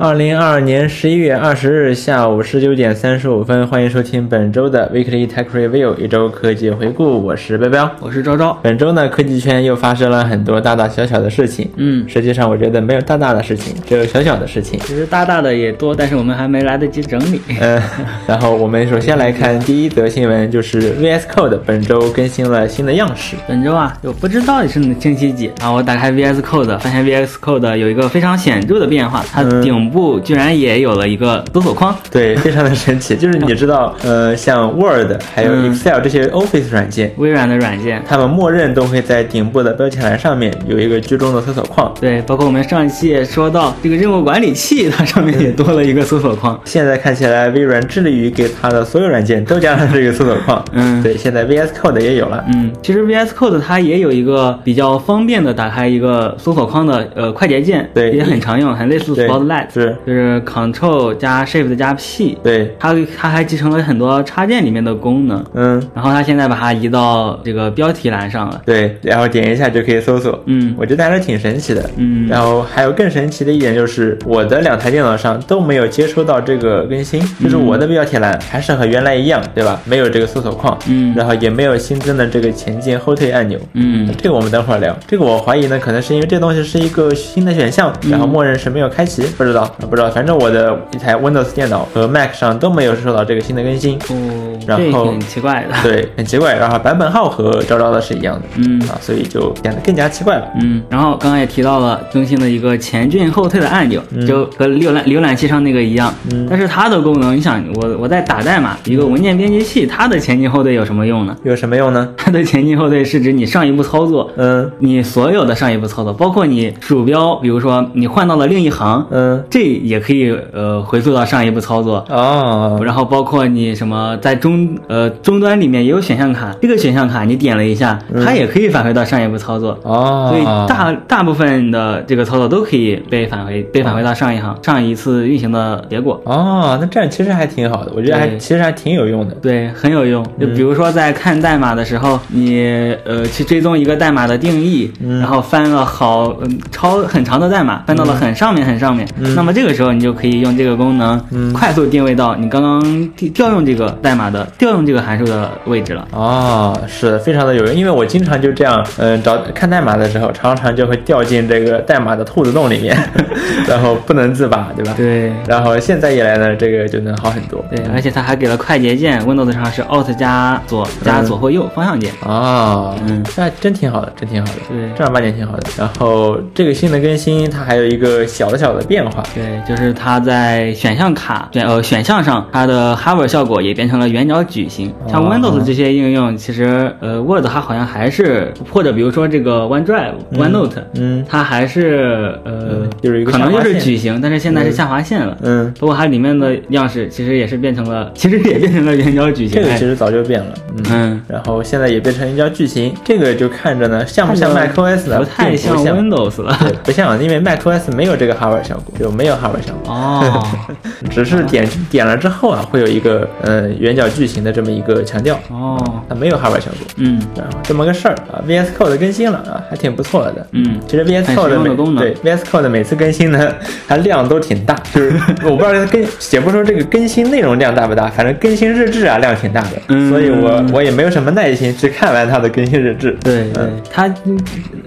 二零二二年十一月二十日下午十九点三十五分，欢迎收听本周的 Weekly Tech Review 一周科技回顾。我是彪彪，我是昭昭。本周呢，科技圈又发生了很多大大小小的事情。嗯，实际上我觉得没有大大的事情，只有小小的事情。其实大大的也多，但是我们还没来得及整理。嗯，然后我们首先来看第一则新闻，就是 VS Code 本周更新了新的样式。本周啊，就不知道是星期几啊，我打开 VS Code，发现 VS Code 有一个非常显著的变化，它顶部居然也有了一个搜索框。对，非常的神奇。就是你知道，呃，像 Word 还有 Excel 这些 Office 软件，微软的软件，它们默认都会在顶部的标题栏上面有一个居中的搜索框。对，包括我们上一期也说到这个任务管理器，它上面也多了一个搜索框。现在看起来，微软致力于给它的所有软件都加上这个搜索框。嗯，对，现在 VS Code 也有了。嗯，其实 VS Code 它也有一个比较方便的打开一个搜索框的呃快捷键，对，也很常用，很类似 Spotlight，是，就是 Ctrl 加 Shift 加 P。对，它它还集成了很多插件里面的功能。嗯，然后它现在把它移到这个标题栏上了。对，然后点一下就可以搜索。嗯，我觉得还是挺神奇的。嗯，然后还有更神奇的一点就是，我的两台电脑上都没有接收到这个更新，就是我的标题栏还是和原来一样，对吧？没有这个搜索框。嗯，然后也没有新增的这个前进后退按钮。嗯，这个我们等会儿聊。这个我怀疑呢，可能是因为这东西是一个新的选项，然后默认是没有开启，不知道，不知道。反正我的一台 Windows 电脑和 Mac 上都没有收到这个新的更新。哦，然后很奇怪的。对，很奇怪。然后版本号和招招的是一样的。嗯啊，所以就显得更加奇怪了。嗯，然后刚刚也提到了更新的一个前进后退的按钮，就和浏览浏览器上那个一样。嗯，但是它的功能，你想，我我在打代码，一个文件编辑器，它的前进后退有什么用呢？有什么用呢？它的前进后退是指你上一步操作，嗯，你所有的上一步操作，包括你鼠标，比如说你换到了另一行，嗯，这也可以呃回溯到上一步操作。哦，然后包括你什么在中呃终端里面也有选项卡，这个选项卡你点了一下，它也可以返回到上一步操作。哦，所以大大部分的这个操作都可以被返回被返回到上一行上一次运行的结果。哦，那这样其实还挺好的，我觉得还其实还挺有用的。对，很有用。就比如说在看代码的时候，你呃去追踪一个代码的定义，然后翻了好嗯超很长的代码，翻到了很上面很上面，那么这个时候你就可以用这个功能快速定位到你刚刚调用这个代码的调用这个函数的位置了。哦，是的，非常的有用，因为我经常就这样，嗯，找看代码的时候，常常就会掉进这个代码的兔子洞里面，然后不能自拔，对吧？对。然后现在一来呢，这个就能好很多。对，而且它还给了快捷键，Windows 上是 Alt 加左加左或右方向键。哦，嗯，那真挺好的，真挺好的。对，正儿八经挺好的。然后这个新的更新，它还有一个小的小的变化。对，就是它在选项卡选呃选项上，它的 Hover 效果也变成了圆角矩形。像 Windows 这些应用，其实呃 Word 它好像还是或者比如说这个 OneDrive、OneNote，嗯，它还是呃就是一个可能就是矩形，但是现在是下划线了。嗯，不过它里面的样式其实也是变成了，其实也变成了圆角矩形。这个其实早就变了。嗯，然后现在也变成圆角矩形，这个就看着呢像不像 macOS 呢？不太像 Windows 了。不像，因为 macOS 没有这个 Hover 效果，就没有 Hover 效果。哦，只是点点了之后啊，会有一个呃圆角矩形的这么一个强调。哦，它没有 Hover 效果。嗯，然后这么个事儿啊，VS Code 更新了啊，还挺不错的。嗯，其实 VS Code 每对 VS Code 每次更新呢，它量都挺大，就是 我不知道它更写不说这个更新内容量大不大，反正更新日志啊量挺大的。嗯，所以我我也没有什么耐心去看完它的更新日志。对对，它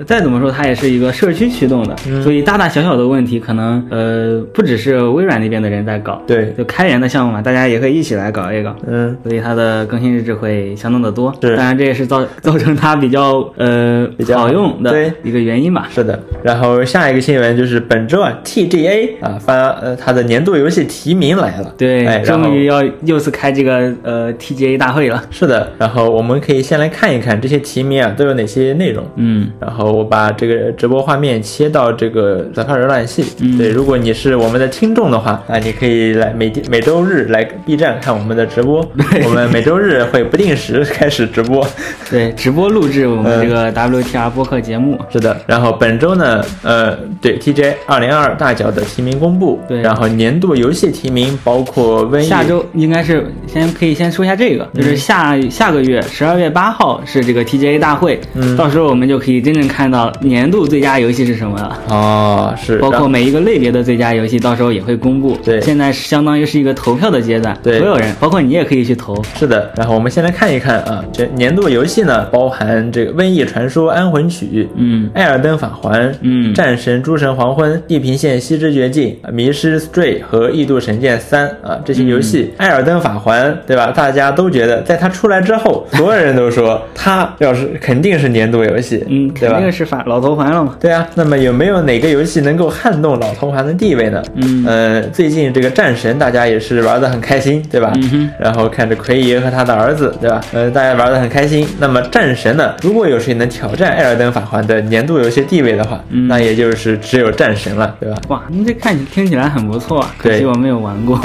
再怎么说它也是一个社区驱动的，所以大大小小的问题可能呃不只是微软那边的人在搞，对，就开源的项目嘛，大家也可以一起来搞一搞。嗯，所以它的更新日志会相当的多。是，当然这也是造 造成它比较呃比较好用的一个原因吧。是的。然后下一个新闻就是本周啊，TGA 啊发呃它的年度游戏提名来了。对，哎，终于要又是开这个呃 TGA 大会了。是的。然后我们可以先来看一看这些提名啊都有哪些内容。嗯。然后我把这个直播画面切到这个早票浏览器。嗯。对，如果你是我们的听众的话啊，你可以来每天每周日来 B 站看我们的直播。对。我们每周日会不定时开始直播。对，直播录制我们这个 WTR 播客节目。是的。然后本周呢，呃，对 TGA 二零二二大奖的提名公布。对。然后年度游戏提名包括瘟疫。下周应该是先可以先说一下这个，就是下下个月十二月八号是这个 TGA 大会，嗯，到时候我们就可以真正看到年度最佳游戏是什么了。哦，是。包括每一个类别的最佳。佳游戏到时候也会公布。对现在相当于是一个投票的阶段，对所有人，包括你也可以去投。是的，然后我们先来看一看啊，这年度游戏呢，包含这个《瘟疫传说：安魂曲》、嗯艾尔登法环》、嗯战神：诸神黄昏》、地平线：西之绝境、迷失 Stray 和异度神剑三啊这些游戏，艾尔登法环》对吧？大家都觉得在它出来之后，所有人都说它要是肯定是年度游戏，嗯，对吧？肯定是法老头环了嘛。对啊，那么有没有哪个游戏能够撼动老头环的地位呢？嗯呃，最近这个战神大家也是玩的很开心，对吧？嗯哼然后看着奎爷和他的儿子，对吧？呃，大家玩的很开心。那么战神呢？如果有谁能挑战《艾尔登法环》的年度游戏地位的话，嗯那也就是只有战神了，对吧？哇，你这看起听起来很不错，可对惜我没有玩过。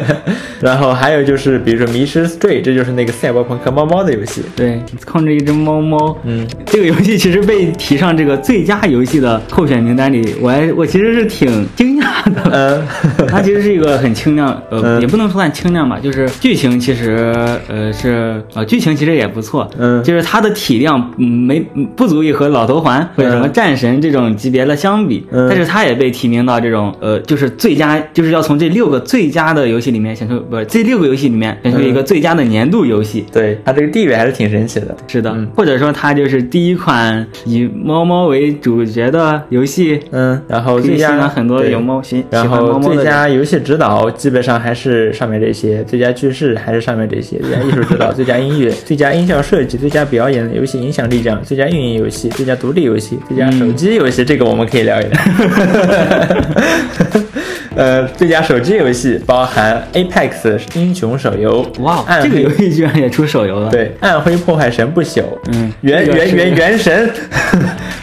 然后还有就是，比如说《迷失 Stray》，这就是那个赛博朋克猫猫的游戏。对，控制一只猫猫。嗯，这个游戏其实被提上这个最佳游戏的候选名单里，我还我其实是挺惊讶的。嗯，它其实是一个很轻量，呃，嗯也不能说算轻量吧，就是剧情其实呃是呃剧情其实也不错，嗯。就是它的体量嗯没嗯不足以和老头环或者什么嗯。战神这种级别的相比，嗯。但是它也被提名到这种呃就是最佳，就是要从这六个最佳的游戏里面选出，不是这六个游戏里面选出一个最佳的年度游戏。对，它这个地位还是挺神奇的。是的，嗯。或者说它就是第一款以猫猫为主角的游戏，嗯，然后可以吸最佳很多对有猫然后最。佳游戏指导基本上还是上面这些，最佳叙事还是上面这些，最佳艺术指导、最佳音乐、最佳音效设计、最佳表演、游戏影响力奖、最佳运营游戏、最佳独立游戏、最佳手机游戏，这个我们可以聊一聊。呃，最佳手机游戏包含 Apex 英雄手游，哇，这个游戏居然也出手游了。，对，暗灰破坏神不朽，嗯原原原原神，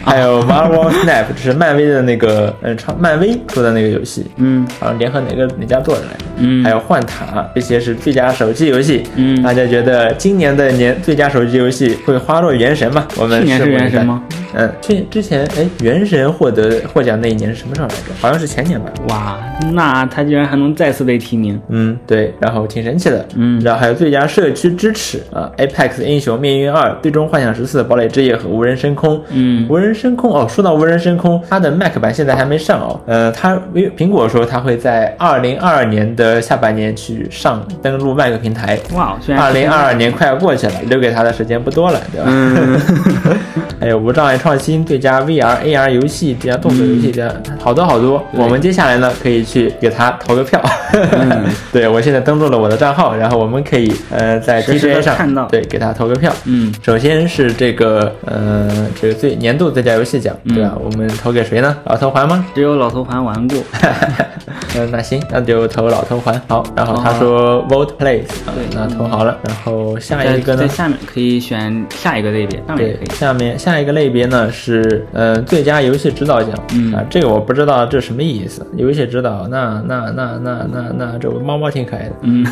还有 Marvel Snap，这是漫威的那个，嗯，创漫威出的那个游戏，嗯好像联合哪个哪家做的来着？嗯还有幻塔，这些是最佳手机游戏。嗯大家觉得今年的年最佳手机游戏会花落原神吗？我们去年是原神吗？嗯，去之前哎，原神获得获奖那一年是什么时候来着？好像是前年吧。哇，那他居然还能再次被提名。嗯，对，然后挺神奇的。嗯然后还有最佳社区支持啊，Apex 英雄、命运二、最终幻想十四、堡垒之夜和无人深空。嗯无人深空哦，说到无人深空，它的 Mac 版现在还没上哦。呃，它苹果说它会在二零二二年的下半年去上登陆 Mac 平台。哇，二零二二年快要过去了，留给他的时间不多了，对吧？嗯 还有无障碍创新、最佳 VR、AR 游戏、最佳动作游戏，这样好多好多。我们接下来呢，可以去给他投个票。嗯 对我现在登录了我的账号，然后我们可以呃在实时地 TGA 上看到对给他投个票。嗯首先是这个呃这个最年度最佳游戏奖，对吧？嗯我们投给谁呢？老头环吗？只有老头环玩过。嗯，那行，那就投老头环。好，然后他说 Vote Place，啊对那投好了。然后下一个呢在？下面可以选下一个类别，上面也对可以，。下面下一个类别呢是呃最佳游戏指导奖，嗯啊，这个我不知道这什么意思。游戏指导，那那那那那那这猫猫挺可爱的，嗯，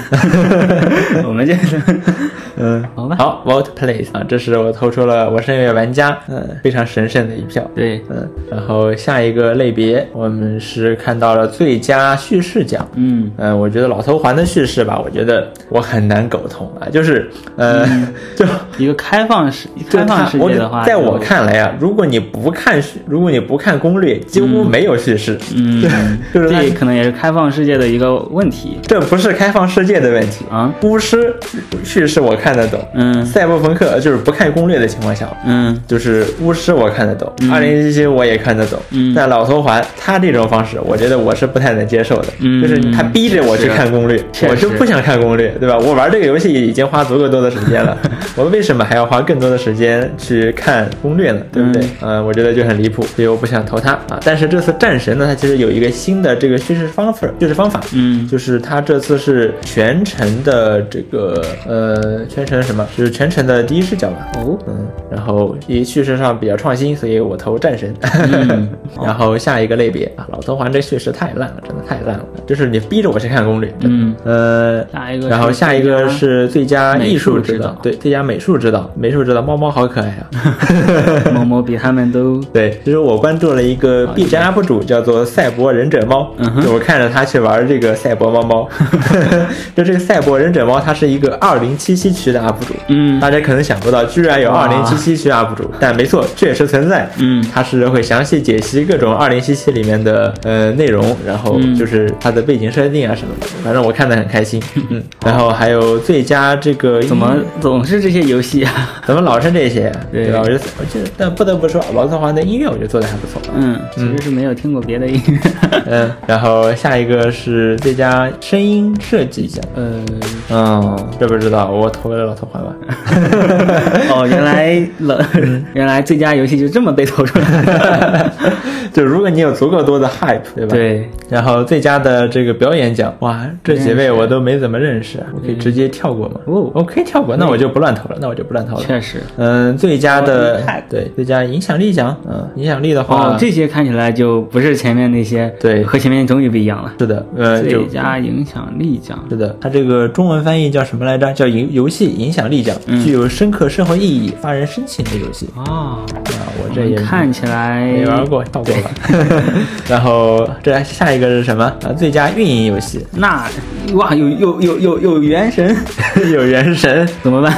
我们这是 嗯，好吧好，Vote Place 啊，这是我投出了我是音乐玩家，嗯，非常神圣的一票。对，嗯，然后下一个类别，我们是看到了最佳叙事讲。嗯。嗯，我觉得老头环的叙事吧，我觉得我很难苟同啊，就是，呃，就一个开放式开放世界的话，在我，看来啊，如果你不看，如果你不看攻略，几乎没有叙事。嗯，就是它这可能也是开放世界的一个问题。这不是开放世界的问题。啊。巫师叙事我看得懂，嗯。赛博朋克就是不看攻略的情况下，嗯。就是巫师我看得懂，二零一七我也看得懂，嗯。但老头环他这种方式，我觉得我是不太能接受的，嗯就是他逼着我去看攻略，我就不想看攻略，对吧？我玩这个游戏已经花足够多的时间了，我为什么还要花更多的时间去看攻略呢？对不对？嗯、我觉得就很离谱，所以我不想投他啊。但是这次战神呢，它其实有一个新的这个叙事方法，叙事方法，嗯就是它这次是全程的这个呃全程什么，就是全程的第一视角吧。哦嗯，然后以叙事上比较创新，所以我投战神。嗯 然后下一个类别啊，老头环这叙事太烂了，真的太烂了，就是你逼着我去看攻略。嗯，呃，下一个，然后下一个是最佳艺术指导，对，最佳美术指导，美术指导猫猫好可爱啊，猫猫比他们都 对。其实我关注了一个 B 站 UP 主，叫做赛博忍者猫，就我看着他去玩这个赛博猫猫，就这个赛博忍者猫，它是一个二零七七区的 UP 主，嗯，大家可能想不到，居然有二零七七区 UP 主，但没错，确实存在，嗯，他是会详细解析各种二零七七里面的呃内容，然后就是它的背景设定啊什么的，反正我看得很开心，嗯，然后还有最佳这个怎么总是这些游戏啊？怎么老是这些？对吧？我就我觉得，但不得不说，王策华的音乐我觉得做的还不错，嗯，其实是没有听过别的音乐，嗯，然后下一个是最佳声音设计奖，嗯，嗯，这不知道，我投了老头环吧。哦，原来老原来最佳游戏就这么被投出来，就如果你有足够多的 hype，对吧？对。然后最佳的这个表演奖，哇，这几位我都没怎么认识，我可以直接跳过吗？哦，我可以跳过，那我就不乱投了，那我就不乱投了。确实，嗯，最佳的对最佳影响力奖，嗯，影响力的话，哦，这些看起来就不是前面那些，对，和前面终于不一样了。是的，呃，最佳影响力奖，是的，它这个中文翻译叫什么来着？叫游游戏影响力奖，具有深刻社会意义、发人深省的游戏。哦，啊，我这也看起来没玩过，跳过了。然后这下一个是什么？啊，最佳运营游戏。那哇，有有有有有原神，有原神 怎么办？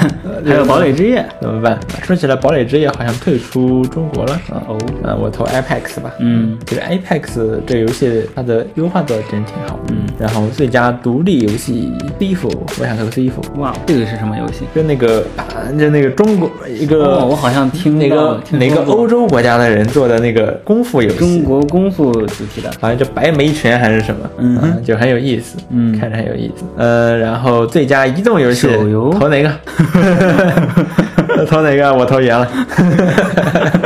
还有堡垒之夜怎么办？说起来，堡垒之夜好像退出中国了。哦，啊，我投 Apex 吧。嗯，这个 Apex 这个游戏它的优化做的真挺好。嗯，然后最佳独立游戏 Thief，我想投 Thief。哇，这个是什么游戏？就那个啊，就那个中国一个，我好像听那个哪个欧洲国家的人做的那个功夫游戏，中国功夫主题的，好像叫白眉拳还是什么，嗯，就很有意思，嗯，看着很有意思。呃，然后最佳移动游戏，手游投哪个？投哪个？我投圆了。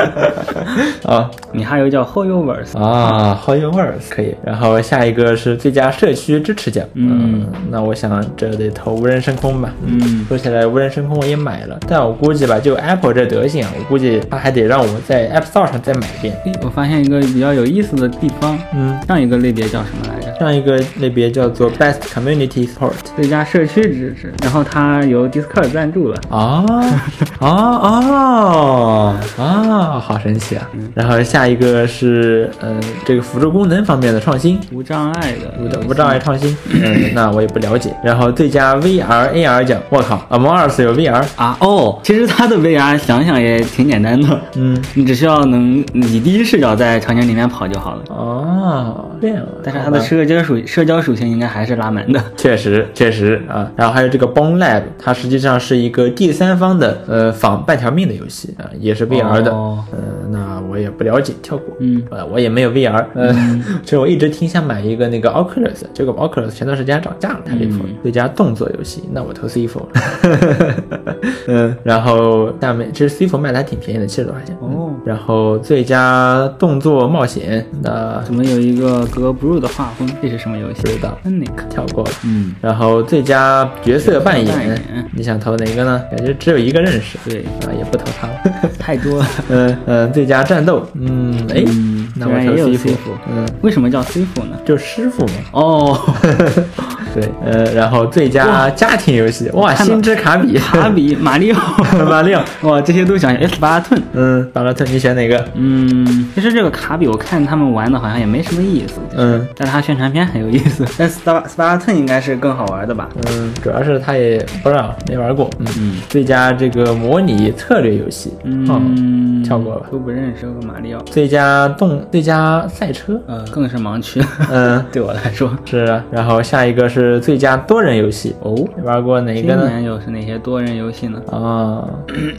啊，你还有叫 HoYoverse 啊，HoYoverse 可以。然后下一个是最佳社区支持奖，嗯，那我想这得投无人升空吧。嗯，说起来无人升空我也买了，但我估计吧，就 Apple 这德行啊，我估计他还得让我在 App Store 上再买一遍。诶，我发现一个比较有意思的地方，嗯，上一个类别叫什么来着？上一个类别叫做 Best Community Support，最佳社区支持，然后它由 Discord 赞助了。啊啊啊啊！好神奇啊！然后下一个是，嗯，这个辅助功能方面的创新，无障碍的，无无障碍创新。嗯，那我也不了解。然后最佳 VR AR 奖，我靠，Among Us 有 VR 啊？哦，其实它的 VR 想想也挺简单的，嗯，你只需要能以第一视角在场景里面跑就好了。哦，这样。但是它的社交属社交属性应该还是拉满的。确实，确实啊。然后还有这个 Bone Lab，它实际上是一个第三方的呃仿半条命的游戏啊，也是 VR 的。哦，呃，那我也不了解，跳过。嗯，呃，我也没有 VR。呃，其实我一直挺想买一个那个 Oculus，结果 Oculus 前段时间涨价了，太离谱了。最佳动作游戏，那我投 C4 了。嗯，然后下面其实 C4 卖的还挺便宜的，七十多块钱。哦，然后最佳动作冒险，那怎么有一个格 blue 的画风？这是什么游戏？不知道 n i c 跳过了。嗯，然后最佳角色扮扮演，你想投哪个呢？感觉只有一个认识。对啊，也不投他了。太多了。嗯嗯，最佳战斗，嗯，哎，那我也有 C 师傅，嗯，为什么叫 C 傅呢？就师傅嘛。哦，对，呃，然后最佳家庭游戏，哇，星之卡比，卡比、马里奥、马里奥，哇，这些都想选。S 巴顿，嗯，巴拉特，你选哪个？嗯，其实这个卡比我看他们玩的好像也没什么意思，嗯但是它宣传片很有意思。但斯巴斯巴顿应该是更好玩的吧？嗯，主要是他也不知道没玩过。嗯嗯最佳这个模拟策略游戏，哦嗯，跳过吧。都不认识个马里奥，最佳动，最佳赛车，嗯，更是盲区。嗯，对我来说，是啊。然后下一个是最佳多人游戏，哦，你玩过哪今个呢？年又是哪些多人游戏呢？啊，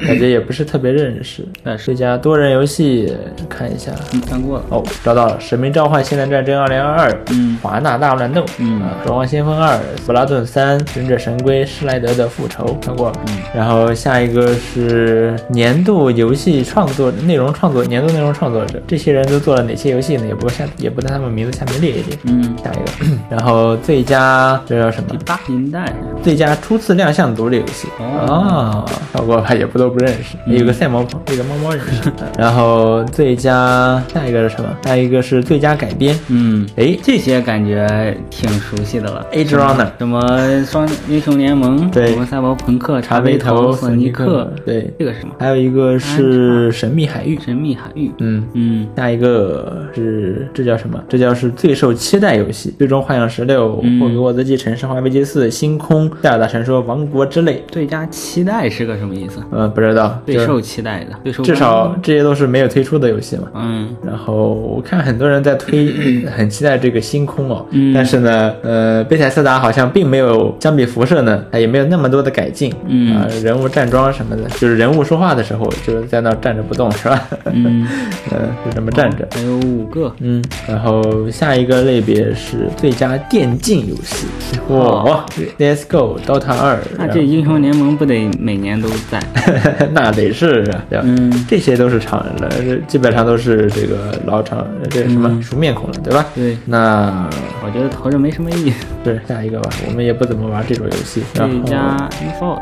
感觉也不是特别认识。但是最佳多人游戏，看一下。嗯看过了。哦，找到了，《使命召唤：现代战争2022》，嗯华纳大乱斗，嗯啊，守望先锋二，斯拉顿三，忍者神龟，施莱德的复仇，看过了。嗯，然后下一个是年度游戏创作内容创作年度内容创作者，这些人都做了哪些游戏呢？也不下也不在他们名字下面列一列。嗯，下一个，然后最佳八，这叫什么？第？八银带最佳初次亮相独立游戏。哦。哦，超过吧也不都不认识，有个赛猫朋，有个猫猫认识。然后最佳下一个是什么？下一个是最佳改编，嗯，哎这些感觉挺熟悉的了。，Age Runner。什么双英雄联盟，对。什么赛博朋克、茶茶杯杯头索尼克，对，这个是什么？还有一个是神秘海域，神秘海域，嗯。嗯，下一个是这叫什么？这叫是最受期待游戏，《最终幻想十六》嗯。霍格沃兹继承》《生化危机四》《星空》《塞尔达传说：王国之泪》。最佳期待是个什么意思？呃，不知道，就最受期待的，最受至少这些都是没有推出的游戏嘛。嗯然后我看很多人在推，很期待这个星空哦。嗯但是呢，呃，贝塞斯达好像并没有相比辐射呢，它也没有那么多的改进。嗯啊、人物站桩什么的，就是人物说话的时候就是在那站着不动，是吧？嗯，呃，就这么站着。还有五个，嗯，然后下一个类别是最佳电竞游戏，哦哇，Let's Go，Dota 二，那这英雄联盟不得每年都在？那得是啊，对吧？嗯这些都是常人了，这基本上都是这个老常这个什么嗯熟面孔了，对吧？对，那我觉得投着没什么意思。对下一个吧，我们也不怎么玩这种游戏。最佳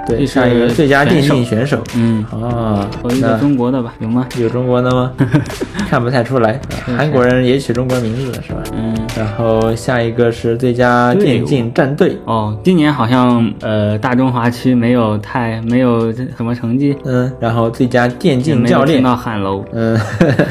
对下一个最佳电竞选手，嗯，啊，投一个中国的吧，有吗？有中国的吗？看不太出来，啊韩国人也取中国名字了是吧？嗯。然后下一个是最佳电竞战队，哦，今年好像呃大中华区没有太没有什么成绩，嗯，然后最佳电竞教练。听，到喊楼。嗯，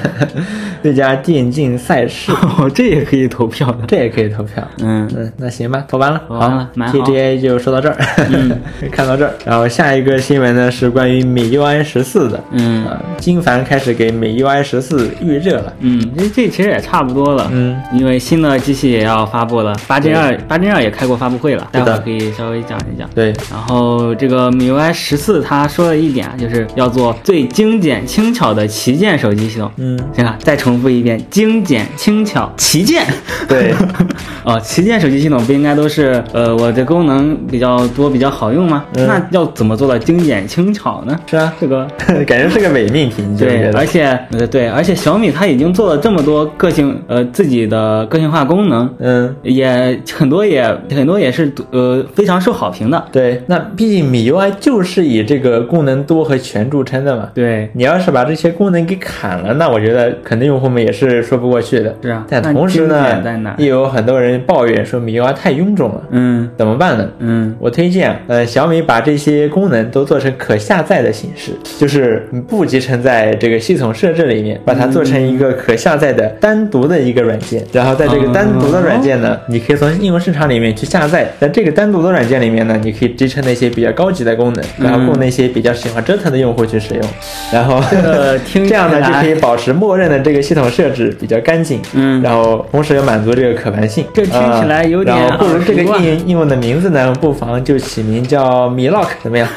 最佳电竞赛事，哦，这也可以投票的。这也可以投票。嗯，嗯，那行吧，投完了，投完了，TGA 就说到这儿，嗯。看到这儿，然后下一个新闻呢是关于米 UI 十四的，嗯。啊，金凡开始给米 UI 十四预热了，嗯，这这其实也差不多了。嗯，因为新的机器也要发布了，八 Gen 二八 Gen 二也开过发布会了，待会儿可以稍微讲一讲。对，然后这个 MIUI 十四，它说了一点啊，就是要做最精简轻巧的旗舰手机系统。嗯，行了，再重复一遍，精简轻巧旗舰。对，哦，旗舰手机系统不应该都是呃我的功能比较多、比较好用吗？嗯那要怎么做到精简轻巧呢？是啊，这个 感觉是个伪命题，对？而且呃对，而且小米它已经做了这么多个性呃自己的个性化功能，嗯，也很多也很多也是呃非常受好评的。对，那毕竟米 UI 就是以这个功能多和全著称的嘛。对，你要是把这些功能给砍了，那我觉得肯定用户们也是说不过去的。是啊但同时呢简在哪，也有很多人抱怨说米 UI 太臃肿了，嗯怎么办呢？嗯我推荐，呃，小米把这些功能都做成可下载的形式，就是不集成在这个系统设置里面，把它做成一个可下载的单独的一个软件。然后在这个单独的软件呢，你可以从应用市场里面去下载，在这个单独的软件里面呢，你可以支撑那些比较高级的功能，然后供那些比较喜欢折腾的用户去使用。然后这 样呢，就可以保持默认的这个系统设置比较干净。嗯然后同时又满足这个可玩性。这听起来有点呃然后不如这个应用应用的名字呢，不妨就起名叫米 lock，怎么样？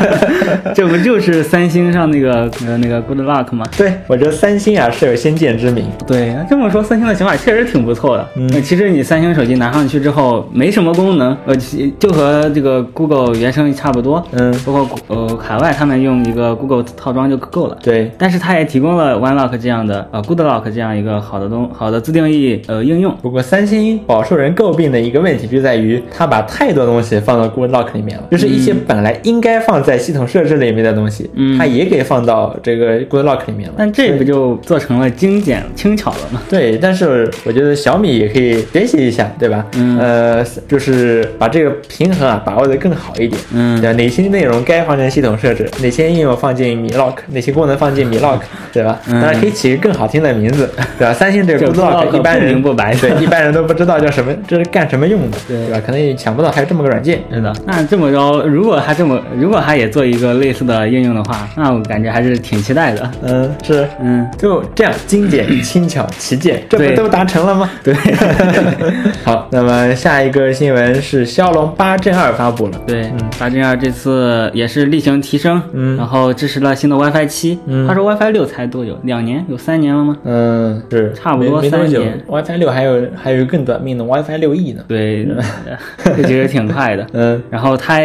这不就是三星上那个呃那个 Good Luck 吗？对我觉得三星啊是有先见之明。对，这么说三星的想法确实挺不错的。嗯呃其实你三星手机拿上去之后没什么功能，呃，其就和这个 Google 原生差不多。嗯，包括呃海外他们用一个 Google 套装就够了。对，但是它也提供了 One Lock 这样的呃 Good Lock 这样一个好的东好的自定义呃应用。不过三星饱受人诟病的一个问题就在于，它把太多东西放到 Good Lock 里面了，就是一些本来应该放在系统设置里面的东西，嗯它也给放到这个 Good Lock 里面了。但这不就做成了精简轻巧了吗？对，但是我觉得小米也可以学习一下，对吧？嗯呃，就是把这个平衡啊把握的更好一点。嗯对吧？哪些内容该放进系统设置，哪些应用放进米 lock，哪些功能放进米 lock，对吧？嗯当然可以起个更好听的名字，对吧？三星这个这 Good Good Lock Lock 一般人不白对一般人都不知道叫什么，这是干什么用的，对对吧？可能也想不到还有这么个软件。是的，那这么着，如果他这么，如果他也做一个类似的应用的话，那我感觉还是挺期待的。嗯，是，嗯，就这样精简、轻巧、旗舰，这不都达成了吗？对，好，那么下一个新闻是骁龙八 Gen 二发布了。对，八 Gen 二这次也是例行提升，嗯然后支持了新的 WiFi 七。嗯他说 WiFi 六才多久？两年？有三年了吗？嗯，是差不多三年。WiFi 六还有还有更短命的 WiFi 六 E 呢。对，这其实挺快的。嗯然后它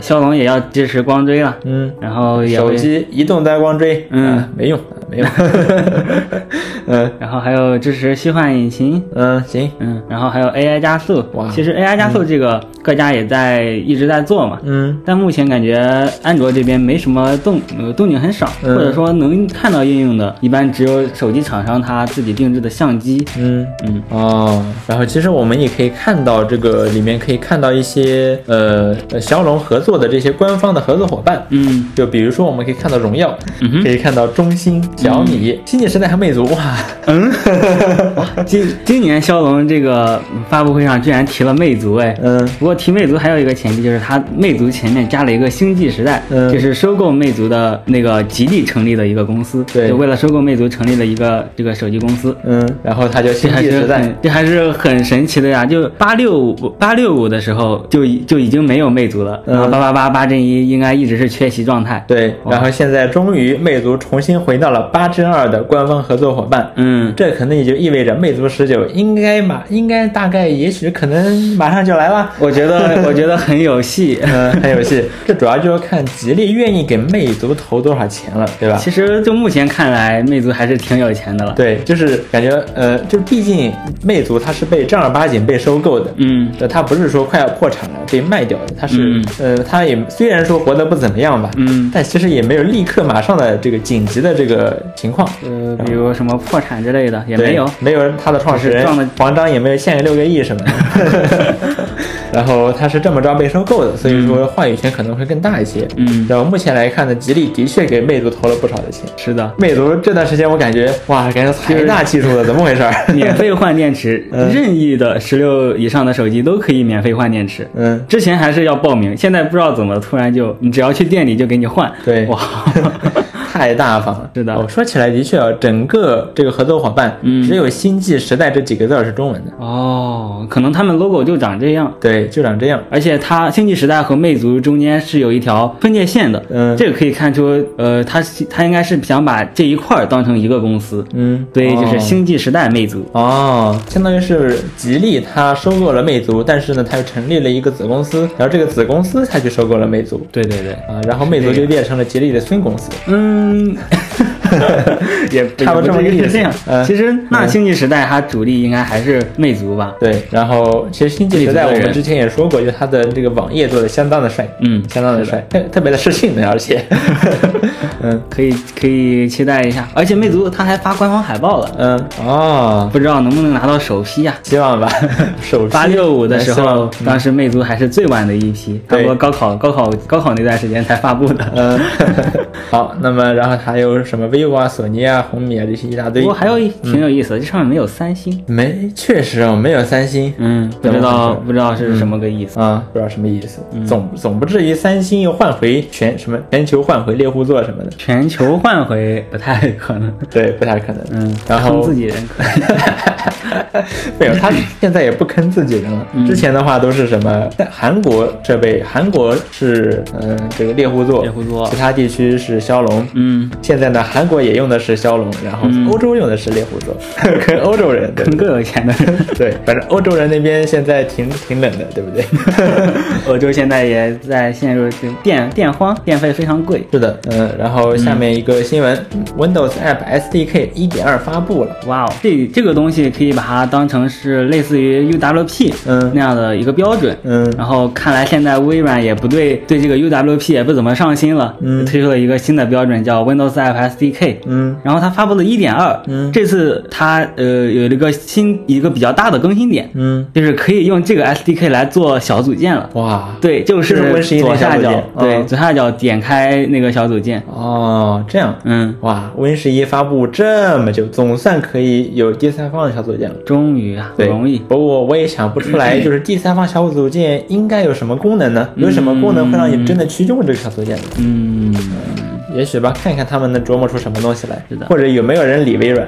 骁龙也要支持光追了，嗯，然后手机移动带光追，嗯啊没用，啊没有。嗯，嗯然后还有支持虚幻引擎，嗯，行，嗯，然后还有 AI 加速。哇。其实 AI 加速这个各家也在一直在做嘛。嗯。但目前感觉安卓这边没什么动，呃，动静很少，嗯。或者说能看到应用的，一般只有手机厂商它自己定制的相机。嗯。嗯，哦，然后其实我们也可以看到这个里面可以看到一些呃呃骁龙合作的这些官方的合作伙伴，嗯，就比如说我们可以看到荣耀，嗯可以看到中兴、小米、星际时代和魅族，哇，嗯。今今年骁龙这个发布会上居然提了魅族，哎，嗯。不过提魅族还有一个前提，就是它魅族前面加了一个星际时代，嗯。就是收购魅族的那个吉利成立的一个公司，对。就为了收购魅族成立了一个这个手机公司。嗯，然后它叫这还是星际时代，这还是很神奇的呀！就八六五八六五的时候就已就已经没有魅族了，嗯。然后八八八八阵一应该一直是缺席状态。对，然后现在终于魅族重新回到了八针二的官方合作伙伴。嗯，这可能也就意味着魅族十九应该马应该大概也许可能马上就来了。我觉得 我觉得很有戏。嗯，很有戏。这主要就是看吉利愿意给魅族投多少钱了，对吧？其实就目前看来，魅族还是挺有钱的了。对，就是感觉呃，就是毕竟魅族它是被正儿八经被收购的，嗯呃，它不是说快要破产了被卖掉的，它是、嗯呃，它也虽然说活得不怎么样吧，嗯，但其实也没有立刻马上的这个紧急的这个情况。呃，比如什么破产之类的也没有。没有他的创始人黄章也没有献个六个亿什么的，然后他是这么着被收购的，所以说话语权可能会更大一些。嗯，然后目前来看呢，吉利的确给魅族投了不少的钱。是的，魅族这段时间我感觉哇，感觉财大气粗的，怎么回事儿？免费换电池，嗯任意的十六以上的手机都可以免费换电池。嗯，之前还是要报名，现在不知道怎么突然就，你只要去店里就给你换。对哇，太大方了。是的哦，说起来的确啊，整个这个合作伙伴，嗯只有“星际时代”这几个字儿是中文的。哦，可能他们 logo 就长这样。对，就长这样。而且它星际时代和魅族中间是有一条分界线的，嗯这个可以看出，呃，它它应该是想把这一块儿当成一个公司，嗯，所以就是哦星际时代魅族。哦，相当于是吉利它收购了魅族，但是呢，它又成立了一个子公司，然后这个子公司才去收购了魅族对对对，啊，然后魅族就变成了吉利的孙公司。嗯，嗯 也差不多这么个意思。这样。嗯。其实那星际时代它主力应该还是魅族吧？对，然后其实星际时代我们之前也说过，就它的这个网页做的相当的帅，嗯相当的。帅，特特别的是性能，而且，嗯可以可以期待一下。而且魅族它还发官方海报了，嗯。哦，不知道能不能拿到首批呀、希望吧，首批八六五的时候，当时魅族还是最晚的一批，差不多高考高考高考那段时间才发布的。嗯，好，那么然后还有什么 vivo 啊、索尼啊、红米啊这些一大堆不过，还有一挺有意思的，这上面没有三星。没，确实哦，没有三星，嗯，不知道不知道是什么个意思。啊，不知道什么意思，总总不至于三星又换回全什么全球换回猎户座什么的，全球换回不太可能。对，不太可能。嗯，然后坑自己人可能。没有，他现在也不坑自己人了。嗯之前的话都是什么，在韩国设备，韩国是嗯、这个猎户座，猎户座其他地区是骁龙。嗯，现在呢，韩国也用的是骁龙，然后嗯欧洲用的是猎户座，坑欧洲人，对？更有钱的人。对，反正欧洲人那边现在挺挺冷的，对不对？欧洲现在也在陷入这个电电荒，电费非常贵。是的，嗯，然后下面一个新闻、w i n d o w s App SDK 一点二发布了。哇哦，这这个东西可以把它当成是类似于 UWP 嗯那样的一个标准。嗯然后看来现在微软也不对对这个 UWP 也不怎么上心了，嗯推出了一个新的标准叫 Windows App SDK。嗯然后它发布了一点二嗯这次它呃有一个新一个比较大的更新点，嗯，就是可以用这个 SDK 来做小组件了。哇，对，就是 Win11 是左下角对，嗯左下角点开那个小组件，哦，这样，嗯，哇，Win 十一发布这么久，总算可以有第三方的小组件了。终于啊，不，容易。不过我也想不出来，就是第三方小组件应该有什么功能呢？有什么功能会让你真的去用这个小组件呢？嗯，也许吧，看看他们能琢磨出什么东西来。是的或者有没有人理微软？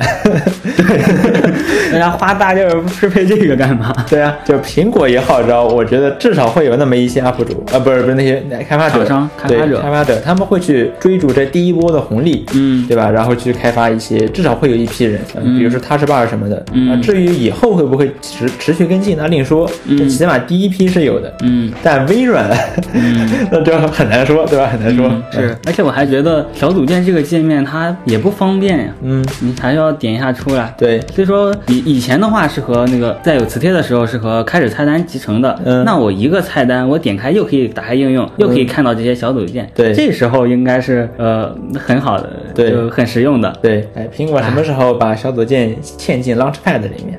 大 家花大劲儿适配这个干嘛？对啊，就苹果也号召，我觉得至少会有那么一些 UP 主，啊，不是不是那些开发者、厂商开发者开发者，他们会去追逐这第一波的红利，嗯对吧？然后去开发一些，至少会有一批人，呃嗯比如说 Touch Bar 什么的。嗯啊，至于以后会不会持持续跟进，那另说。嗯起码第一批是有的。嗯。但微软，那就很难说，对吧？很难说。嗯，是，而且我还觉得小组件这个界面它也不方便呀，嗯，你还要点一下出来。对，所以说以以前的话是和那个在有磁贴的时候是和开始菜单集成的，嗯那我一个菜单我点开又可以打开应用，又可以看到这些小组件，对这时候应该是呃很好的，对就很实用的，对，哎，苹果什么时候把小组件嵌进 Launchpad 里面？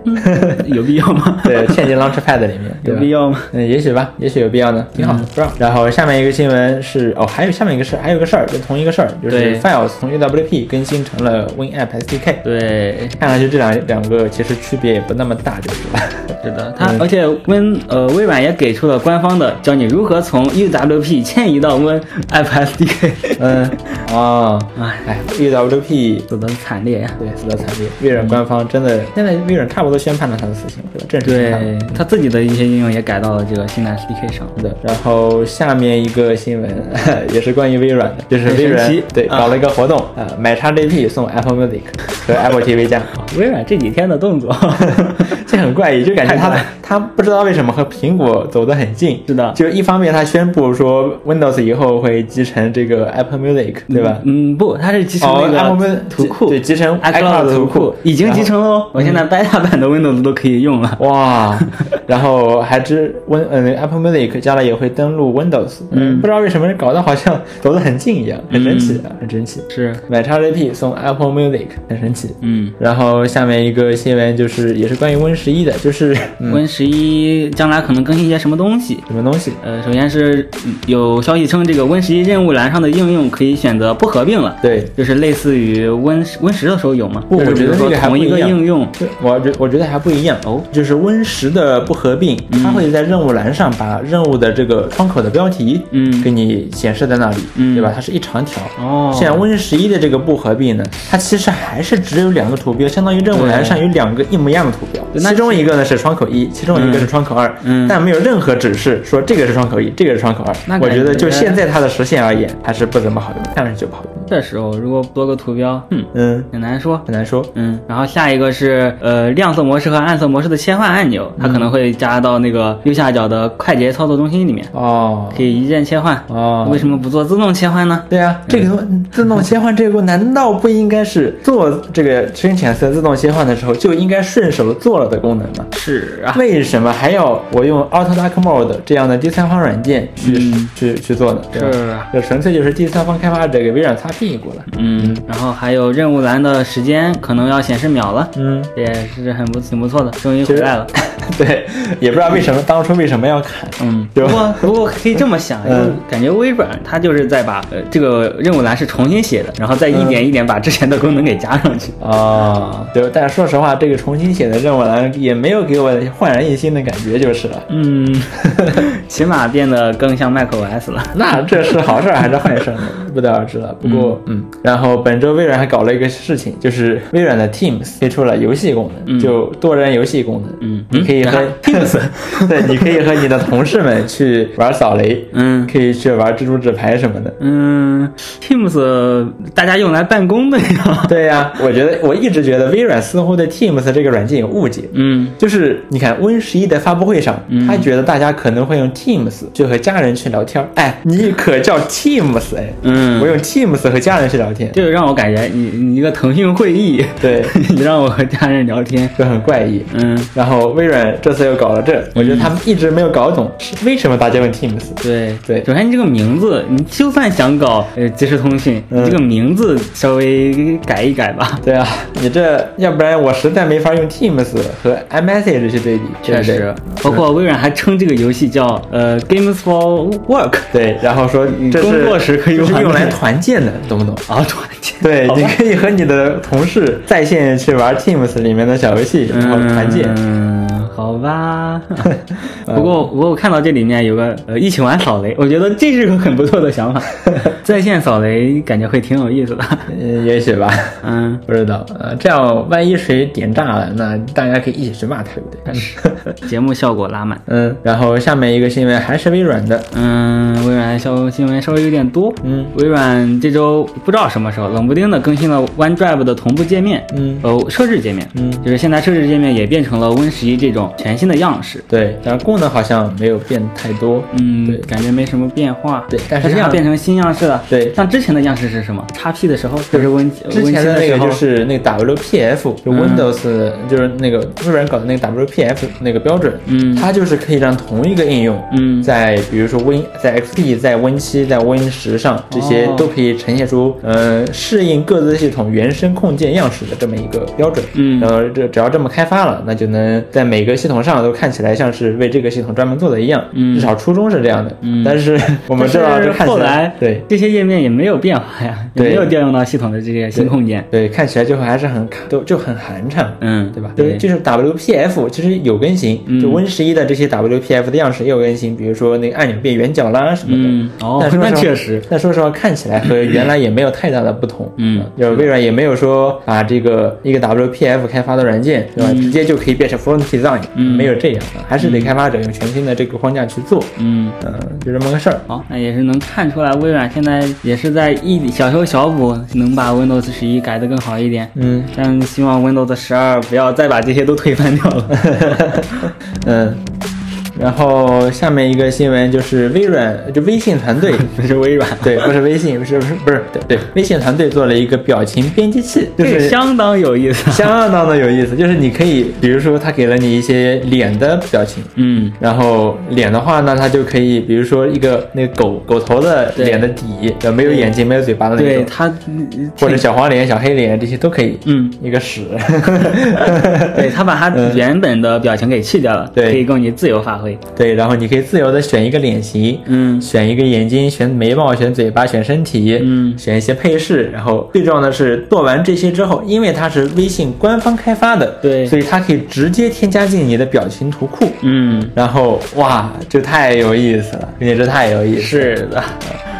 有必要吗？对，嵌进 Launchpad 里面，有必？要吗？嗯，也许吧，也许有必要呢，挺好的，不知道。然后下面一个新闻是，哦，还有下面一个事，还有个事儿，就同一个事儿，就是 Files 从 UWP 更新成了 WinApp SDK。对，看上去这两两个其实区别也不那么大，就是了。是的，它、嗯而且 Win 呃微软也给出了官方的教你如何从 UWP 迁移到 Win App SDK，嗯，哦，哎，哎，UWP 死的惨烈呀。对死得惨烈，微软官方真的现在微软差不多宣判了他的死刑，对吧？正式宣判。对他自己的一些应用也改到了这个新的 SDK 上。是的，然后下面一个新闻 也是关于微软的，就是微软对搞了一个活动呃，买 XGP 送 Apple Music 和 Apple TV 加，微软这几天的动作，这很怪异，就感觉他 他不知道为什么和苹果走得很近。是的。就一方面他宣布说 Windows 以后会集成这个 Apple Music，对吧？嗯，不，它是集成那个，Apple 图库，对，集成 iCloud 的图库。已经集成了哦。我现在 beta 版的 Windows 都可以用了。哇，然后还知 Win 呃 Apple Music 将来也会登录 Windows，嗯。不知道为什么搞得好像走得很近一样，很神奇啊，很神奇。是，买 XGP 送 Apple Music，很神奇。嗯。然后下面一个新闻就是也是关于 Win 十一的，就是、嗯、Win 十一将来可能更新一些什么东西？什么东西？呃，首先是嗯有消息称，这个 Win 十一任务栏上的应用可以选择不合并了，对，就是类似于 Win Win 十的时候有吗？不我觉得那个还同一个应用，对我觉我觉得还不一样哦，就是 Win 十的不合并，它会在任务栏上把任务的这个窗口的标题，嗯给你显示在那里，嗯对吧？它是一长条。哦像 Win 十一的这个不合并呢，它其实还是只有两个图标，相当于任务栏上有两个一模一样的图标，其中一个呢是窗口一，其中一个是窗口二，嗯但没有任何指示说这个是窗口一，这个是窗口二。那我觉得就现在它的实现而言，还是不怎么好用，看上去就不好用。这时候如果多个图标，嗯，嗯，很难说。很难说。嗯，然后下一个是呃亮色模式和暗色模式的切换按钮，它可能会加到那个右下角的快捷操作中心里面，哦可以一键切换。哦，为什么不做自动切换呢？对啊，这个自动切换这个功难道不应该是做这个深浅色自动切换的时候就应该顺手做了的功能吗？是啊，为什么还要我用 Auto Dark Mode 这样的第三方软件去、嗯。去去做呢？对吧？是啊。这纯粹就是第三方开发者给微软擦屁股了。嗯，然后还有任务栏的时间可能要显示秒了，嗯，也是很不挺不错的，终于回来了。对，也不知道为什么当初为什么要砍。嗯，不过不过可以这么想，嗯。感觉微软它就是在把呃这个任务栏是重新写的，然后再一点一点把之前的功能给加上去。啊，对，但是说实话，这个重新写的任务栏也没有给我焕然一新的感觉，就是了。嗯，起码变得更像 macOS 了。那这是好事儿还是坏事儿呢？不得而知了。不过，嗯然后本周微软还搞了一个事情，就是微软的 Teams 推出了游戏功能，嗯就多人游戏功能。嗯你可以和 对，你可以和你的同事们去玩扫雷，嗯可以去玩蜘蛛纸牌什么的。嗯，Teams 大家用来办公的呀。对呀、我觉得我一直觉得微软似乎对 Teams 这个软件有误解。嗯。就是你看 Win 十一的发布会上，嗯。他觉得大家可能会用 Teams 就和家人去聊天儿。哎，你可叫 Teams 哎，嗯。我用 Teams 和家人去聊天，这个让我感觉你你一个腾讯会议，对，你让我和家人聊天，就很怪异。嗯，然后微软这次又搞了这，我觉得他们一直没有搞懂是为什么大家用 Teams。对。对。首先你这个名字，你就算想搞呃即时通讯，嗯你这个名字稍微改一改吧。对啊，你这要不然我实在没法用 Teams 和 iMessage 去对比，确实，包括微软还称这个游戏叫呃 Games for Work，对，然后说这工作时可以用是用用来团建的，懂不懂？啊，团建。对，你可以和你的同事在线去玩 Teams 里面的小游戏，然后团建。嗯，好吧。不过，不过我看到这里面有个呃，一起玩扫雷，我觉得这是个很不错的想法。在线扫雷感觉会挺有意思的。嗯，也许吧。嗯，不知道。呃，这样万一谁点炸了，那大家可以一起去骂他，对不对？是。节目效果拉满。嗯，然后下面一个新闻还是微软的。嗯，微软消新闻稍微有点多。嗯，微软这周不知道什么时候冷不丁的更新了 OneDrive 的同步界面。嗯，呃，设置界面。嗯，就是现在设置界面也变成了 Win 十一这种全新的样式。对，但是功能好像没有变太多。嗯，对，感觉没什么变化。对，但是这样变成新样式了。对，像之前的样式是什么？叉 P 的时候就是 Win 之前的那个就是那个 WPF，就 Windows 就是那个微软搞的那个 WPF 那个标准。嗯，它就是可以让同一个应用，嗯，在比如说 Win 在 XP 在 Win 七在 Win 十上这些都可以呈现出呃适应各自系统原生控件样式的这么一个标准。嗯，然后这只要这么开发了，那就能在每个系统上都看起来像是为这个系统专门做的一样。嗯，至少初衷是这样的。嗯，但是我们知道这后来对这些页面也没有变化呀，也没有调用到系统的这些新空间。对，看起来就还是很都就很寒碜。嗯，对吧？对，就是 WPF 其实有更新，就 Win 十一的这些 WPF 的样式也有更新，比如说那个按钮变圆角啦什么的。哦，那确实。但说实话，看起来和原来也没有太大的不同。嗯，就是微软也没有说把这个一个 WPF 开发的软件，对吧？直接就可以变成 Front Design，没有这样，还是得开发者用全新的这个框架去做。嗯嗯，就这么个事儿。好，那也是能看出来，微软现在也是在一小修小补，能把 Windows 十一改得更好一点。嗯，但希望 Windows 十二不要再把这些都推翻掉了。嗯。然后下面一个新闻就是微软，就微信团队。不是微软，对，不是微信，不是不是不是，对对，微信团队做了一个表情编辑器，就是相当有意思，相当的有意思，就是你可以，比如说他给了你一些脸的表情，嗯，然后脸的话呢，它就可以，比如说一个那个狗狗头的脸的底，没有眼睛没有嘴巴的那种，对它，或者小黄脸、小黑脸这些都可以，嗯，一个屎，对他把它原本的表情给去掉了，对，可以供你自由发挥。对，然后你可以自由的选一个脸型，嗯，选一个眼睛，选眉毛，选嘴巴，选身体，嗯，选一些配饰。然后最重要的是做完这些之后，因为它是微信官方开发的，对，所以它可以直接添加进你的表情图库，嗯，然后哇，就太有意思了，并且这太有意思，是的。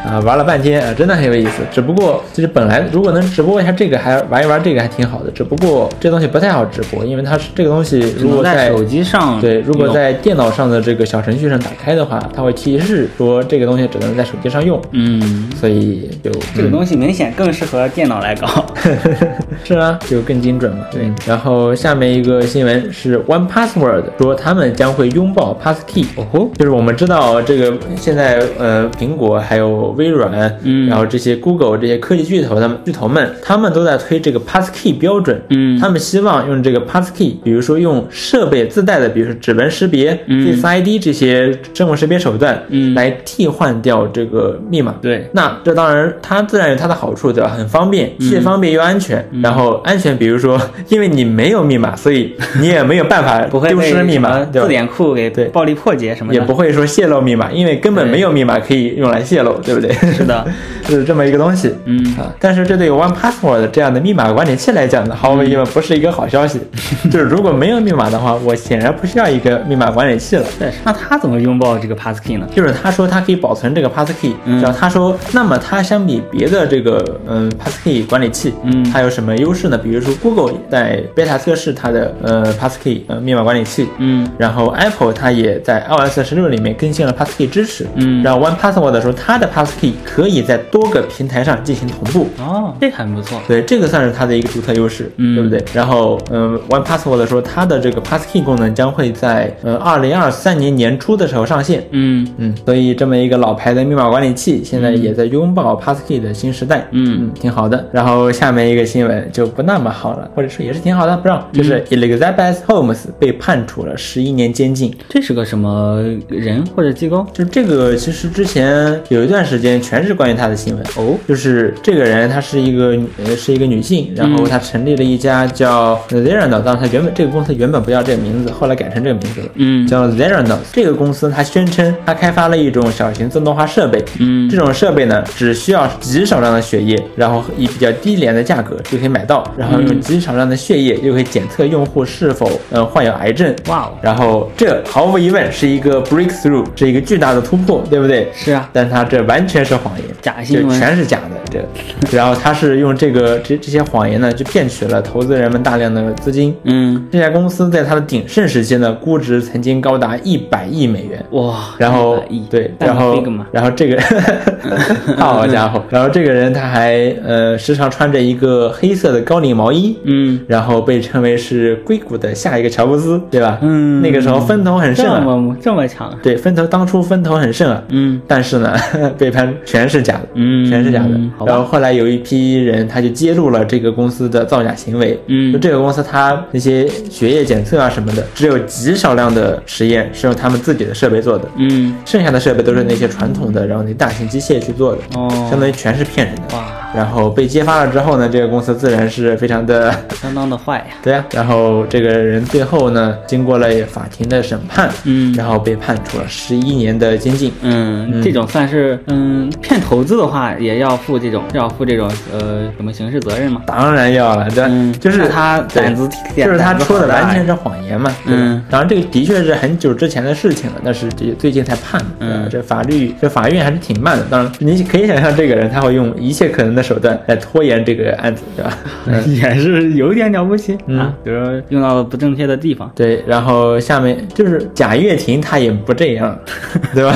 啊，玩了半天啊，真的很有意思。只不过就是本来如果能直播一下这个，还玩一玩这个还挺好的。只不过这东西不太好直播，因为它是这个东西如果在手机上对，如果在电脑上的这个小程序上打开的话，它会提示说这个东西只能在手机上用。嗯，所以就这个东西明显更适合电脑来搞。是啊，就更精准嘛。对。然后下面一个新闻是 One Password 说他们将会拥抱 Passkey。哦吼，就是我们知道这个现在呃苹果还有。微软，嗯，然后这些 Google 这些科技巨头，他们巨头们，他们都在推这个 Passkey 标准，嗯，他们希望用这个 Passkey，比如说用设备自带的，比如说指纹识别、Face ID 这些生物识别手段，嗯，来替换掉这个密码。对，那这当然它自然有它的好处，对吧？很方便，既方便又安全。然后安全，比如说，因为你没有密码，所以 你也没有办法丢失密码，字典库给对暴力破解什么，也不会说泄露密码，因为根本没有密码可以用来泄露，对不？对，是的，就是这么一个东西，嗯啊，但是这对 One Password 这样的密码管理器来讲呢，毫无疑问不是一个好消息。就是如果没有密码的话，我显然不需要一个密码管理器了。对，那他怎么拥抱这个 Passkey 呢？就是他说他可以保存这个 Passkey，然后他说，那么他相比别的这个嗯 Passkey 管理器，嗯，他有什么优势呢？比如说 Google 在 beta 测试它的呃 Passkey 呃密码管理器，嗯，然后 Apple 它也在 iOS 十六里面更新了 Passkey 支持，嗯，然后 One Password 的时候，它的 Pass Key 可以在多个平台上进行同步哦，这很不错。对，这个算是它的一个独特优势，嗯对不对？然后，嗯，One Password 的时候它的这个 Pass Key 功能将会在呃二零二三年年初的时候上线。嗯嗯，所以这么一个老牌的密码管理器，现在也在拥抱 Pass Key 的新时代。嗯嗯，挺好的。然后下面一个新闻，就不那么好了，或者说也是挺好的，不让就是 Elizabeth Holmes 被判处了十一年监禁。这是个什么人或者机构？就这个，其实之前有一段时间全是关于他的新闻哦，就是这个人，她是一个呃是一个女性，然后她成立了一家叫 Zeranos，当然她原本这个公司原本不叫这个名字，后来改成这个名字了，嗯，叫 Zeranos。这个公司它宣称它开发了一种小型自动化设备，嗯，这种设备呢只需要极少量的血液，然后以比较低廉的价格就可以买到，然后用机场上的血液就可以检测用户是否呃患有癌症。哇哦，然后这毫无疑问是一个 breakthrough，是一个巨大的突破，对不对？是啊，但它这完全是谎言，假新闻全是假的。这，然后他是用这个这这些谎言呢，就骗取了投资人们大量的资金。嗯，这家公司在它的鼎盛时期呢，估值曾经高达一百亿美元。哇，然后对，然后然后这个 好家伙，然后这个人他还呃时常穿着一个黑色的高领毛衣，嗯。然后被称为是硅谷的下一个乔布斯，对吧？嗯，那个时候风头很盛这啊，么这么强，对，风头当初风头很盛啊，嗯。但是呢，被判全是假的，嗯。全是假的。然后后来有一批人他就揭露了这个公司的造假行为，嗯。就这个公司它那些血液检测啊什么的，只有极少量的实验是用他们自己的设备做的，嗯。剩下的设备都是那些传统的，然后那大型机械去做的，哦，相当于全是骗人的。哇，然后被揭发了之后呢，这个公司自然是非常的。相当的坏。呀，对呀、然后这个人最后呢，经过了法庭的审判，嗯。然后被判处了十一年的监禁。嗯，这种算是嗯骗投资的话，也要负这种要负这种呃什么刑事责任吗？当然要了，对，嗯就是他胆子就是他说的完全是是谎言嘛。嗯，当然这个的确是很久之前的事情了，但是这最近才判的。嗯这法律这法院还是挺慢的。当然，你可以想象这个人他会用一切可能的手段来拖延这个案子，对吧？嗯。也是有点了不起嗯啊，比如说用到了不正确的地方。对，然后下面就是贾跃亭，他也不这样，对吧？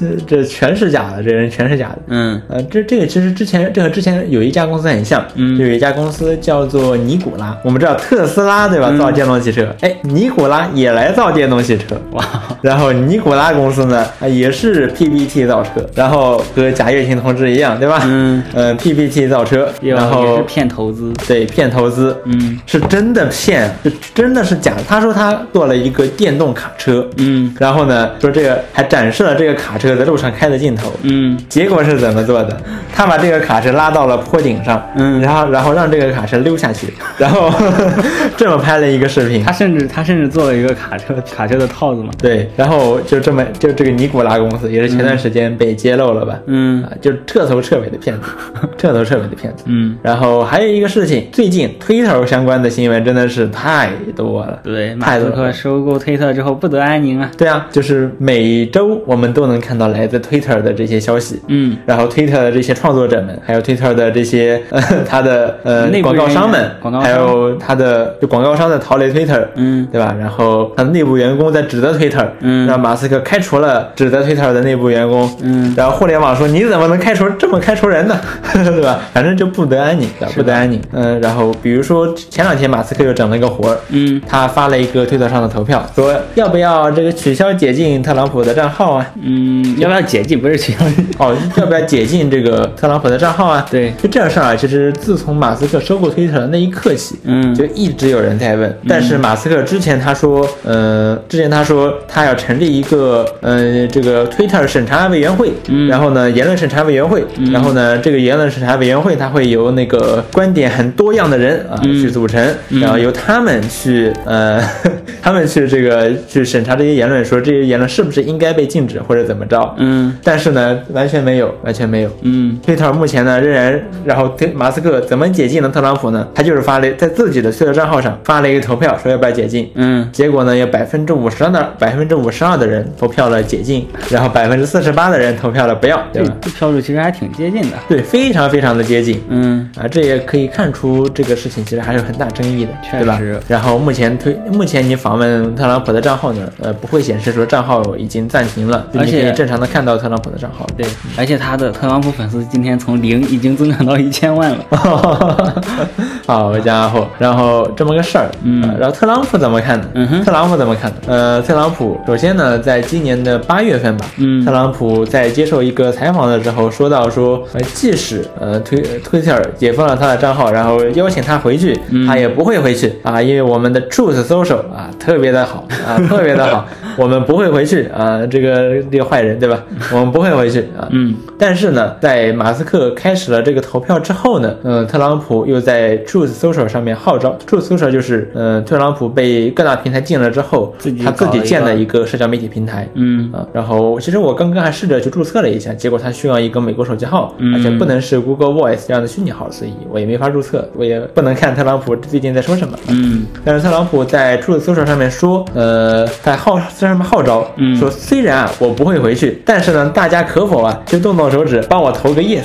这 这全是假的，这人全是假的。嗯呃，这这个其实之前这和之前有一家公司很像，嗯就有一家公司叫做尼古拉。我们知道特斯拉对吧，造电动汽车，哎，尼古拉也来造电动汽车。哇，然后尼古拉公司呢，啊也是 PPT 造车，然后和贾跃亭同志一样，对吧？嗯，呃，PPT 造车，然后是骗投资。对骗投资，嗯是真的骗，就真的是假的。他说他做了一个电动卡车，嗯然后呢，说这个还展示了这个卡车在路上开的镜头。嗯结果是怎么做的？他把这个卡车拉到了坡顶上，嗯然后然后让这个卡车溜下去，然后 这么拍了一个视频他。甚至他甚至做了一个卡车卡车的套子嘛。对，然后就这么就这个尼古拉公司也是前段时间被揭露了吧？嗯啊，就彻头彻尾的骗子，彻头彻尾的骗子。嗯，然后还有一个事情，最近推特相关的新闻真的是太多了。对，马斯克收购推特之后不得安宁啊。对啊，就是每周我们都能看到来自 Twitter 的这些消息。嗯然后 Twitter 的这些创作者们，还有 Twitter 的这些呃 他的呃广告商们，广告商还有他的就广告商的逃离 Twitter，嗯对吧？然后他的内部员工在指责 Twitter，嗯让马斯克开除了指责 Twitter 的内部员工，嗯然后互联网说你怎么能开除这么开除人呢？对吧？反正就不得安宁，不得安宁。嗯，然后比如说前两天马斯克又整了一个活儿，嗯他发了一个推特上的投票，说要不要这个取消解禁特朗普的账号啊？嗯，要不要解禁？不是取消。哦，要不要解禁这个特朗普的账号啊？对。就这事儿啊，其实自从马斯克收购推特的那一刻起，嗯。就一直有人在问。但是马斯克之前他说，呃，之前他说他要成立一个呃这个 Twitter 审查委员会，嗯。然后呢言论审查委员会，然后呢这个言论审查委员会他会由那个观点很多样的人啊、嗯。去组成，然后由他们去呃 他们去这个去审查这些言论，说这些言论是不是应该被禁止或者怎么着。嗯。但是呢，完全没有，完全没有。嗯推特目前呢仍然，然后推马斯克怎么解禁了特朗普呢？他就是发了在自己的推特账号上发了一个投票，说要不要解禁。嗯结果呢，有百分之五十二的百分之五十二的人投票了解禁，然后百分之四十八的人投票了不要，对吧？这这票数其实还挺接近的。对，非常非常的接近。嗯啊，这也可以看出这个事情其实还是有很大争议的，确对吧实？然后目前推，目前你访问特朗普的账号呢，呃，不会显示说账号已经暂停了，就而且你可以正常的看到特朗普的账号。对，而且他的丝，特朗普粉丝今天从零已经增长到一千万了。好家伙，然后这么个事儿，嗯呃然后特朗普怎么看呢？嗯哼特朗普怎么看呢？呃，特朗普首先呢，在今年的八月份吧，嗯特朗普在接受一个采访的时候说到说，呃，即使呃推推特尔解封了他的账号，然后邀请他回去，嗯他也不会回去啊，因为我们的 Truth Social 啊特别的好啊，特别的好，我们不会回去啊，这个这个坏人对吧？我们不会回去啊，嗯但是呢，在马斯克开始了这个投票之后呢，嗯，特朗普又在 Truth Social 上面号召，Truth Social 就是嗯，特朗普被各大平台禁了之后，自己他自己建的一个社交媒体平台。嗯啊，然后其实我刚刚还试着去注册了一下，结果他需要一个美国手机号，嗯而且不能是 Google Voice 这样的虚拟号，所以我也没法注册，我也不能看特朗普最近在说什么。嗯但是特朗普在 Truth Social 上面说，呃，在号在上面号召，嗯说虽然啊我不会回去，但是呢，大家可否啊就动动手指帮我投个 yes？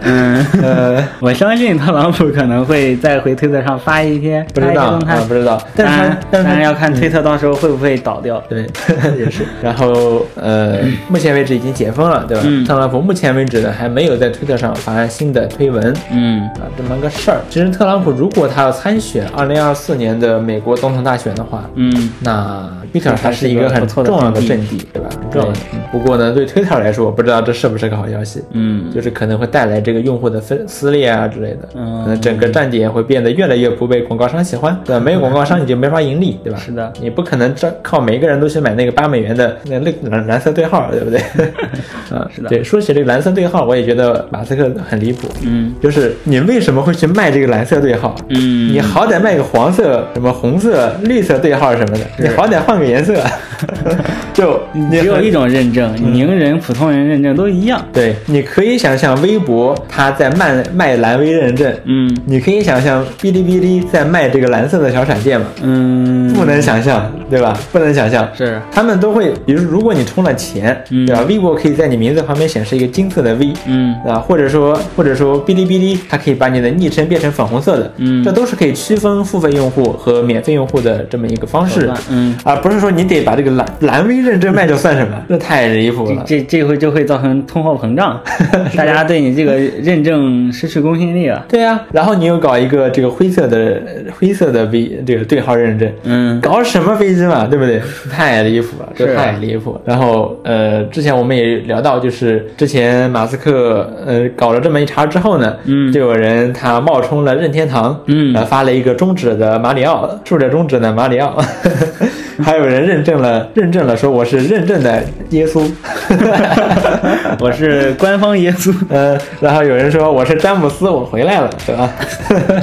嗯，呃，我相信特朗普可能会再回推特上发一些不知道啊，不知道，但是当然，要看推特到时候会不会倒掉。对，也是。然后呃，目前为止已经解封了，对吧？嗯特朗普目前为止呢还没有在推特上发新的推文。嗯啊，这么个事儿。其实特朗普如果他要参选二零二四年的美国总统大选的话，嗯那 Twitter 还是一个很重要的阵阵地，对吧？很重要的。嗯不过呢，对 Twitter 来说，我不知道这是不是个好消息。嗯就是可能会带来这个用户的分撕裂啊之类的，嗯可能整个站点会变得越来越不被广告商喜欢，对吧？没有广告商你就没法盈利，对吧？是的你不可能这靠每个人都去买那个八美元的那蓝蓝蓝色对号，对不对？啊，是的对，说起这个蓝色对号，我也觉得马斯克很离谱，嗯就是你为什么会去卖这个蓝色对号？嗯，你好歹卖个黄色、什么红色、绿色对号什么的，你好歹换个颜色，就你很只有一种认证，名人、普通人认证都一样。对，你可以想象微博它在卖卖蓝 V 认证，嗯你可以想象哔哩哔哩在卖这个蓝色的小闪电嘛？嗯，不能想象，对吧？不能想象。是他们都会，比如如果你充了钱，嗯对吧？微博可以在你名字旁边显示一个金色的 V，嗯对吧？或者说，或者说哔哩哔哩它可以把你的昵称变成粉红色的，嗯这都是可以区分付费用户和免费用户的这么一个方式，嗯，而不是说你得把这个蓝蓝 V 认证卖掉算什么，这太离谱了。这这回就会造成通货膨胀，大家对你这个认证失去公信力了。对呀、然后你又搞一个这个灰色的灰色的 V 这个对号认证，嗯搞什么飞机嘛，对不对？太离谱了，这太离谱了。然后呃，之前我们也聊到，就是之前马斯克呃搞了这么一茬之后呢，嗯就有人他冒充了任天堂，嗯呃发了一个中指的马里奥，竖着中指的马里奥，还有人认证了认证了说我是认证的耶稣，我是官方耶稣，呃，然后有人说我是詹姆斯，我回来了，对吧？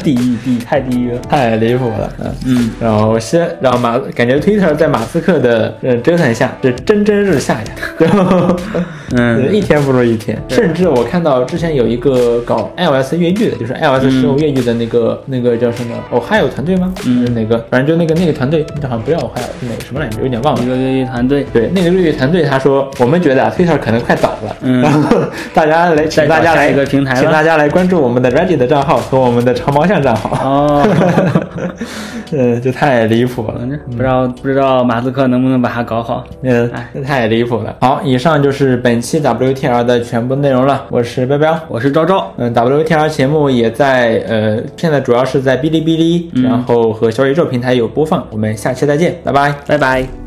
地狱地太地狱了。太离谱了，嗯。嗯然后先然后马感觉 Twitter 在马斯克的呃折腾下是蒸蒸日下呀，然后嗯一天不如一天。甚至我看到之前有一个搞 iOS 越狱的，就是 iOS 十五越狱的那个、那个叫什么 Ohio 团队吗？嗯哪个？反正就那个那个团队，好像不叫 Ohio，是哪个什么来着？有点忘了一。个越狱团队，对，那个越狱团队他说，我们觉得啊，Twitter 可能快倒了，嗯然后 大家来，请大家来一个平台请大家来关注我们的 Reddit 的账号和我们的长毛象账号。哦，嗯，这太离谱了。不知道不知道马斯克能不能把它搞好。嗯哎，这太离谱了。好，以上就是本期 WTR 的全部内容了。我是彪彪。我是昭昭，嗯，WTR 节目也在呃，现在主要是在哔哩哔哩，然后和小宇宙平台有播放。我们下期再见，拜拜。拜拜。